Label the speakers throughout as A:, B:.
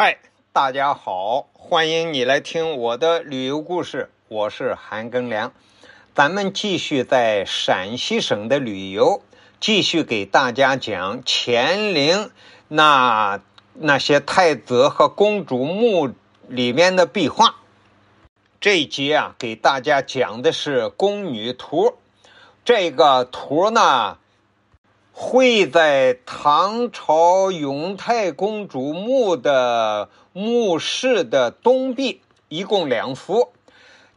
A: 嗨，大家好，欢迎你来听我的旅游故事，我是韩庚良。咱们继续在陕西省的旅游，继续给大家讲乾陵那那些太子和公主墓里面的壁画。这一集啊，给大家讲的是宫女图。这个图呢。绘在唐朝永泰公主墓的墓室的东壁，一共两幅。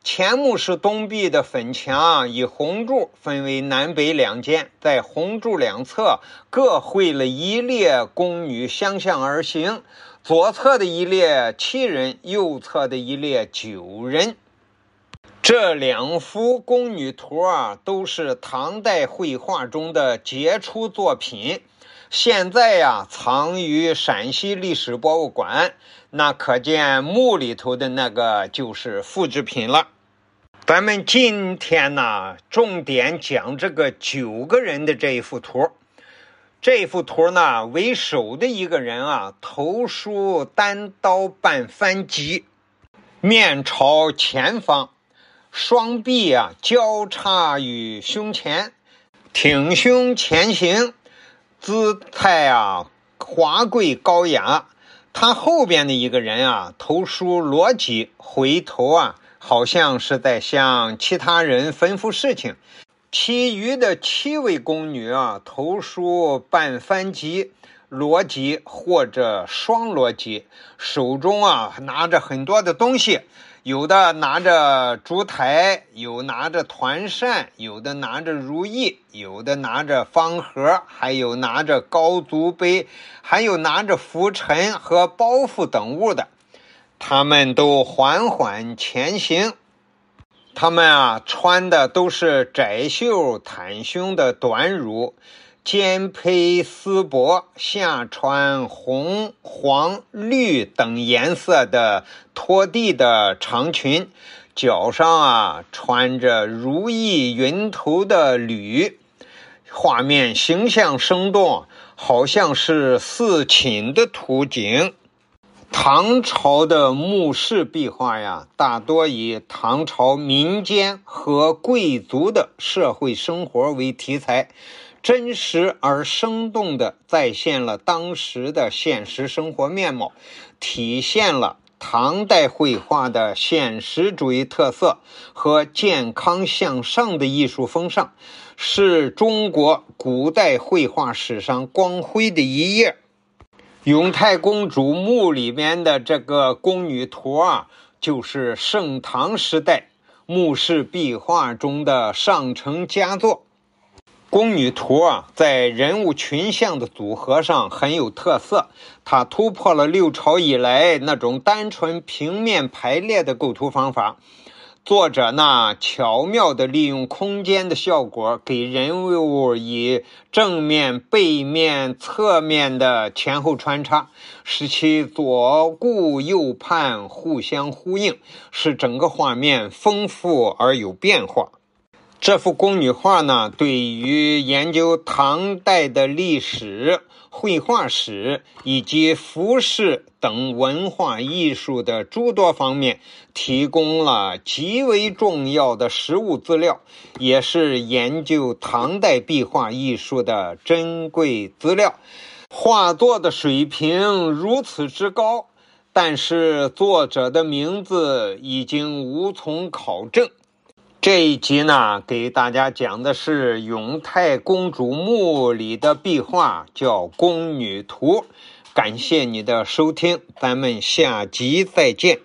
A: 前墓室东壁的粉墙以红柱分为南北两间，在红柱两侧各绘了一列宫女相向而行，左侧的一列七人，右侧的一列九人。这两幅宫女图啊，都是唐代绘画中的杰出作品，现在呀藏于陕西历史博物馆。那可见墓里头的那个就是复制品了。咱们今天呢，重点讲这个九个人的这一幅图。这幅图呢，为首的一个人啊，头梳单刀半翻髻，面朝前方。双臂啊交叉于胸前，挺胸前行，姿态啊华贵高雅。他后边的一个人啊，头梳罗髻，回头啊，好像是在向其他人吩咐事情。其余的七位宫女啊，头梳半翻髻，罗辑或者双罗辑，手中啊拿着很多的东西。有的拿着烛台，有拿着团扇，有的拿着如意，有的拿着方盒，还有拿着高足杯，还有拿着拂尘和包袱等物的。他们都缓缓前行。他们啊，穿的都是窄袖袒胸的短襦。肩披丝帛，下穿红、黄、绿等颜色的拖地的长裙，脚上啊穿着如意云头的履，画面形象生动，好像是四寝的图景。唐朝的墓室壁画呀，大多以唐朝民间和贵族的社会生活为题材。真实而生动地再现了当时的现实生活面貌，体现了唐代绘画的现实主义特色和健康向上的艺术风尚，是中国古代绘画史上光辉的一页。永泰公主墓里面的这个宫女图啊，就是盛唐时代墓室壁画中的上乘佳作。宫女图啊，在人物群像的组合上很有特色，它突破了六朝以来那种单纯平面排列的构图方法。作者呢，巧妙地利用空间的效果，给人物以正面、背面、侧面的前后穿插，使其左顾右盼，互相呼应，使整个画面丰富而有变化。这幅宫女画呢，对于研究唐代的历史、绘画史以及服饰等文化艺术的诸多方面，提供了极为重要的实物资料，也是研究唐代壁画艺术的珍贵资料。画作的水平如此之高，但是作者的名字已经无从考证。这一集呢，给大家讲的是永泰公主墓里的壁画，叫《宫女图》。感谢你的收听，咱们下集再见。